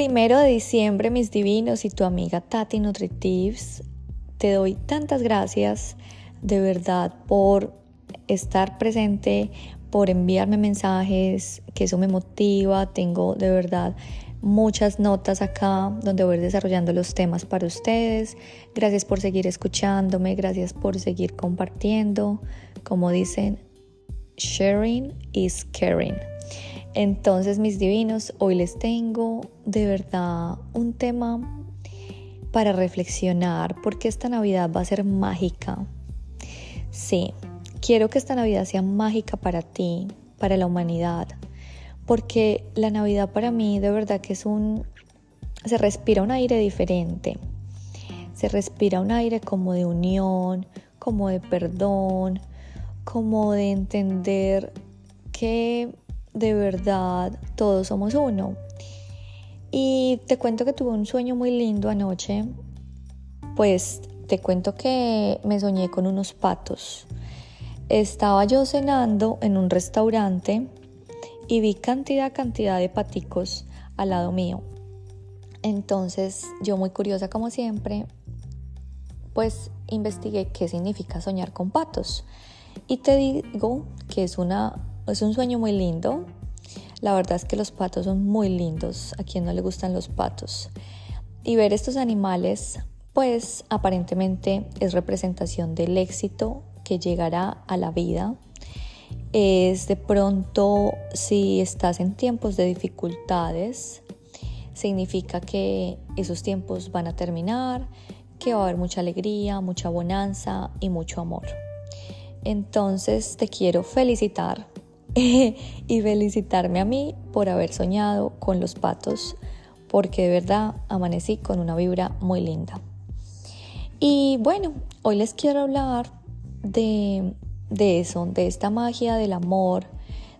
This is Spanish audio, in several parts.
primero de diciembre, mis divinos y tu amiga Tati Nutritives, te doy tantas gracias de verdad por estar presente, por enviarme mensajes, que eso me motiva. Tengo de verdad muchas notas acá donde voy desarrollando los temas para ustedes. Gracias por seguir escuchándome, gracias por seguir compartiendo. Como dicen, sharing is caring. Entonces, mis divinos, hoy les tengo de verdad un tema para reflexionar porque esta Navidad va a ser mágica. Sí, quiero que esta Navidad sea mágica para ti, para la humanidad, porque la Navidad para mí de verdad que es un... se respira un aire diferente, se respira un aire como de unión, como de perdón, como de entender que de verdad todos somos uno. Y te cuento que tuve un sueño muy lindo anoche. Pues te cuento que me soñé con unos patos. Estaba yo cenando en un restaurante y vi cantidad, cantidad de paticos al lado mío. Entonces yo muy curiosa como siempre, pues investigué qué significa soñar con patos. Y te digo que es una es un sueño muy lindo. La verdad es que los patos son muy lindos. A quien no le gustan los patos. Y ver estos animales, pues aparentemente es representación del éxito que llegará a la vida. Es de pronto si estás en tiempos de dificultades, significa que esos tiempos van a terminar, que va a haber mucha alegría, mucha bonanza y mucho amor. Entonces te quiero felicitar y felicitarme a mí por haber soñado con los patos, porque de verdad amanecí con una vibra muy linda. Y bueno, hoy les quiero hablar de, de eso, de esta magia del amor,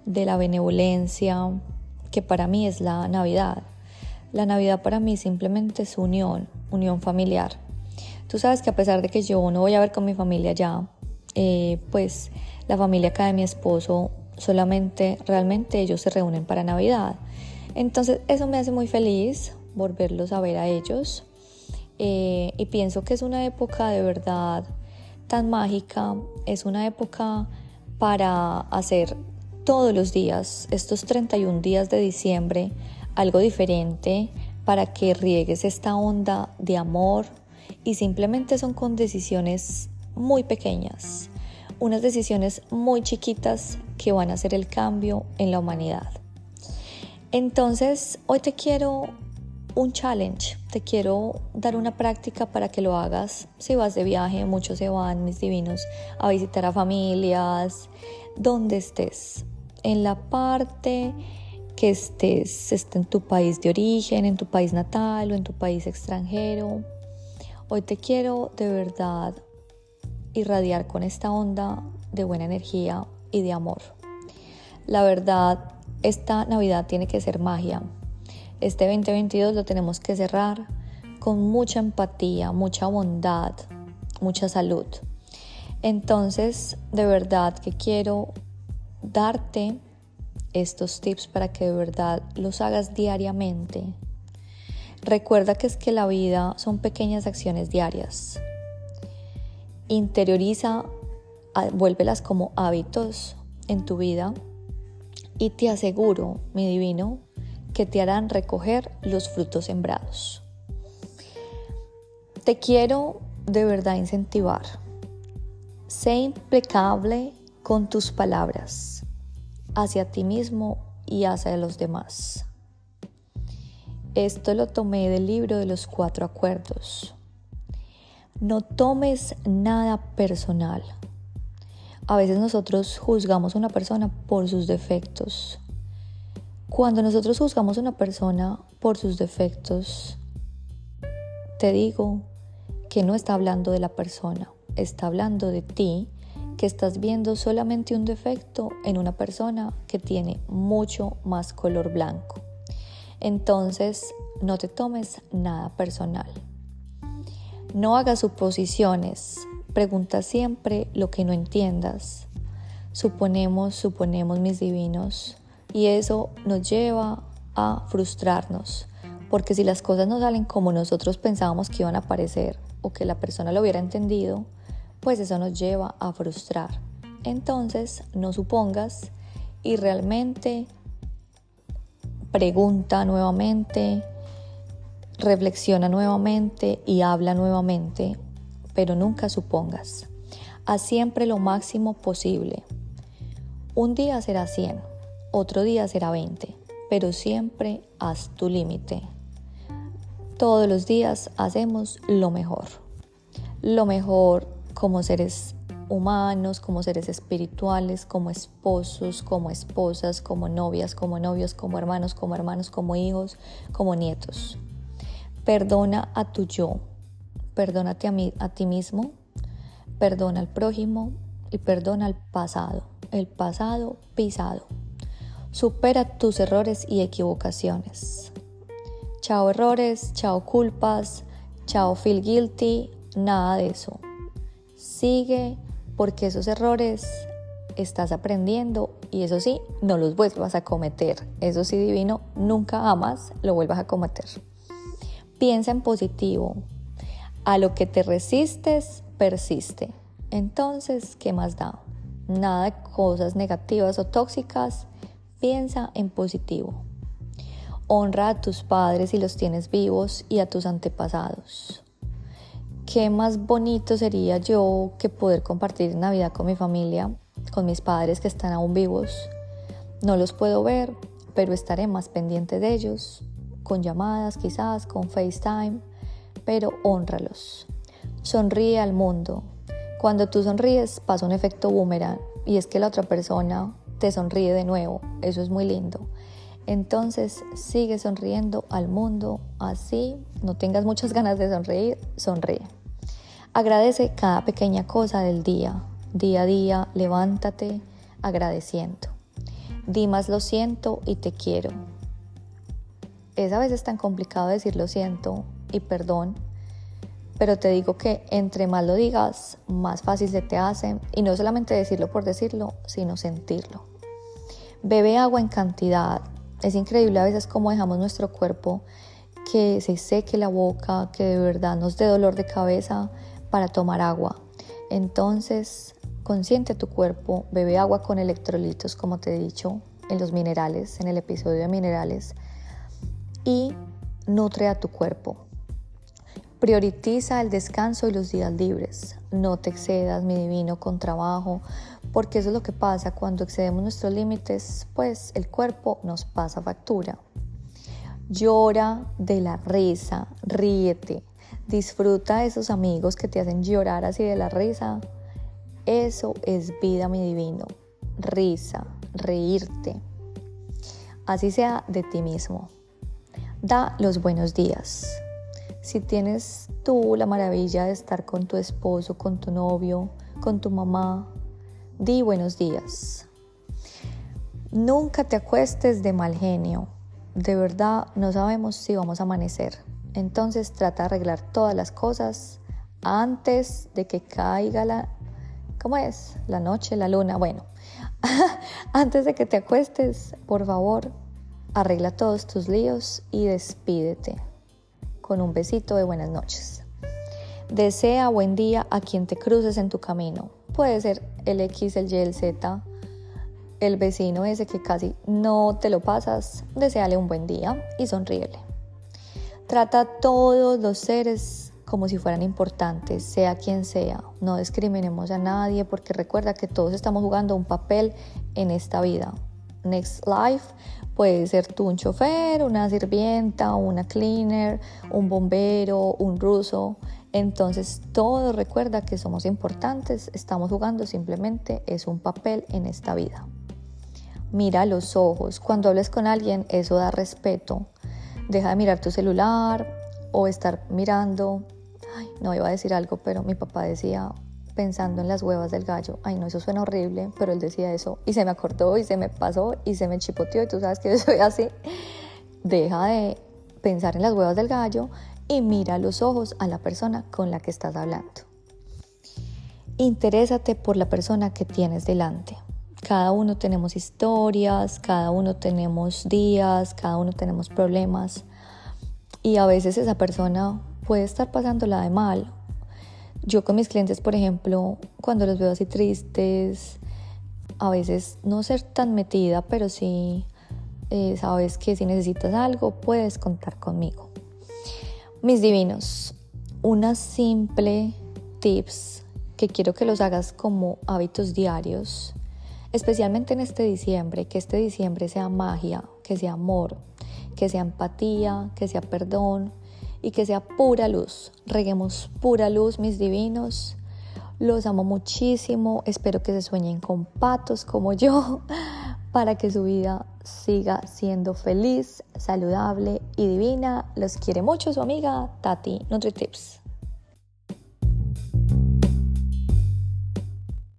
de la benevolencia, que para mí es la Navidad. La Navidad para mí simplemente es unión, unión familiar. Tú sabes que a pesar de que yo no voy a ver con mi familia ya, eh, pues la familia acá de mi esposo solamente realmente ellos se reúnen para Navidad. Entonces eso me hace muy feliz volverlos a ver a ellos. Eh, y pienso que es una época de verdad tan mágica, es una época para hacer todos los días, estos 31 días de diciembre, algo diferente para que riegues esta onda de amor. Y simplemente son con decisiones muy pequeñas unas decisiones muy chiquitas que van a hacer el cambio en la humanidad. Entonces, hoy te quiero un challenge, te quiero dar una práctica para que lo hagas. Si vas de viaje, muchos se van, mis divinos, a visitar a familias, donde estés, en la parte que estés, esté en tu país de origen, en tu país natal o en tu país extranjero. Hoy te quiero de verdad irradiar con esta onda de buena energía y de amor. La verdad, esta Navidad tiene que ser magia. Este 2022 lo tenemos que cerrar con mucha empatía, mucha bondad, mucha salud. Entonces, de verdad que quiero darte estos tips para que de verdad los hagas diariamente. Recuerda que es que la vida son pequeñas acciones diarias interioriza, vuélvelas como hábitos en tu vida y te aseguro, mi divino, que te harán recoger los frutos sembrados. Te quiero de verdad incentivar. Sé impecable con tus palabras hacia ti mismo y hacia los demás. Esto lo tomé del libro de los cuatro acuerdos. No tomes nada personal. A veces nosotros juzgamos a una persona por sus defectos. Cuando nosotros juzgamos a una persona por sus defectos, te digo que no está hablando de la persona, está hablando de ti, que estás viendo solamente un defecto en una persona que tiene mucho más color blanco. Entonces, no te tomes nada personal. No hagas suposiciones, pregunta siempre lo que no entiendas. Suponemos, suponemos mis divinos, y eso nos lleva a frustrarnos, porque si las cosas no salen como nosotros pensábamos que iban a parecer o que la persona lo hubiera entendido, pues eso nos lleva a frustrar. Entonces, no supongas y realmente pregunta nuevamente, reflexiona nuevamente y habla nuevamente, pero nunca supongas. Haz siempre lo máximo posible. Un día será 100, otro día será 20, pero siempre haz tu límite. Todos los días hacemos lo mejor. Lo mejor como seres humanos, como seres espirituales, como esposos, como esposas, como novias, como novios, como hermanos, como hermanos, como hijos, como nietos. Perdona a tu yo, perdónate a, ti mismo, perdona al prójimo y perdona al pasado, el pasado pisado. Supera tus errores y equivocaciones. Chao errores, chao culpas, chao feel guilty, nada de eso. Sigue porque esos errores estás aprendiendo y eso sí, no los vuelvas a cometer. Eso sí, divino, nunca jamás lo vuelvas a cometer. Piensa en positivo. A lo que te resistes, persiste. Entonces, ¿qué más da? Nada de cosas negativas o tóxicas. Piensa en positivo. Honra a tus padres si los tienes vivos y a tus antepasados qué más bonito sería yo que poder compartir Navidad con mi familia, con mis padres que están aún vivos. No los puedo ver, pero estaré más pendiente de ellos, con llamadas quizás, con FaceTime, pero honralos. Sonríe al mundo. Cuando tú sonríes pasa un efecto boomerang y es que la otra persona te sonríe de nuevo. Eso es muy lindo. Entonces sigue sonriendo al mundo así, no tengas muchas ganas de sonreír, sonríe. Agradece cada pequeña cosa del día. Día a día, levántate agradeciendo. Di más lo siento y te quiero. Es a veces tan complicado decir lo siento y perdón, pero te digo que entre más lo digas, más fácil se te hace y no solamente decirlo por decirlo, sino sentirlo. Bebe agua en cantidad. Es increíble a veces cómo dejamos nuestro cuerpo que se seque la boca, que de verdad nos dé dolor de cabeza para tomar agua. Entonces, consiente tu cuerpo, bebe agua con electrolitos, como te he dicho en los minerales, en el episodio de minerales, y nutre a tu cuerpo. Prioritiza el descanso y los días libres. No te excedas, mi divino, con trabajo, porque eso es lo que pasa cuando excedemos nuestros límites, pues el cuerpo nos pasa factura. Llora de la risa, ríete, Disfruta de esos amigos que te hacen llorar así de la risa. Eso es vida, mi divino. Risa, reírte. Así sea de ti mismo. Da los buenos días. Si tienes tú la maravilla de estar con tu esposo, con tu novio, con tu mamá, di buenos días. Nunca te acuestes de mal genio. De verdad no sabemos si vamos a amanecer. Entonces trata de arreglar todas las cosas antes de que caiga la... ¿Cómo es? La noche, la luna. Bueno, antes de que te acuestes, por favor, arregla todos tus líos y despídete con un besito de buenas noches. Desea buen día a quien te cruces en tu camino. Puede ser el X, el Y, el Z, el vecino ese que casi no te lo pasas. Deseale un buen día y sonríele. Trata a todos los seres como si fueran importantes, sea quien sea. No discriminemos a nadie porque recuerda que todos estamos jugando un papel en esta vida. Next Life puede ser tú un chofer, una sirvienta, una cleaner, un bombero, un ruso. Entonces todo recuerda que somos importantes, estamos jugando simplemente es un papel en esta vida. Mira los ojos, cuando hables con alguien eso da respeto deja de mirar tu celular o estar mirando, ay, no iba a decir algo, pero mi papá decía pensando en las huevas del gallo, ay no, eso suena horrible, pero él decía eso y se me acordó y se me pasó y se me chipoteó y tú sabes que yo soy así, deja de pensar en las huevas del gallo y mira los ojos a la persona con la que estás hablando. Interésate por la persona que tienes delante. Cada uno tenemos historias, cada uno tenemos días, cada uno tenemos problemas. y a veces esa persona puede estar pasándola de mal. Yo con mis clientes, por ejemplo, cuando los veo así tristes, a veces no ser tan metida, pero sí eh, sabes que si necesitas algo, puedes contar conmigo. Mis divinos, una simple tips que quiero que los hagas como hábitos diarios, especialmente en este diciembre, que este diciembre sea magia, que sea amor, que sea empatía, que sea perdón y que sea pura luz. Reguemos pura luz, mis divinos. Los amo muchísimo. Espero que se sueñen con patos como yo para que su vida siga siendo feliz, saludable y divina. Los quiere mucho su amiga Tati NutriTips.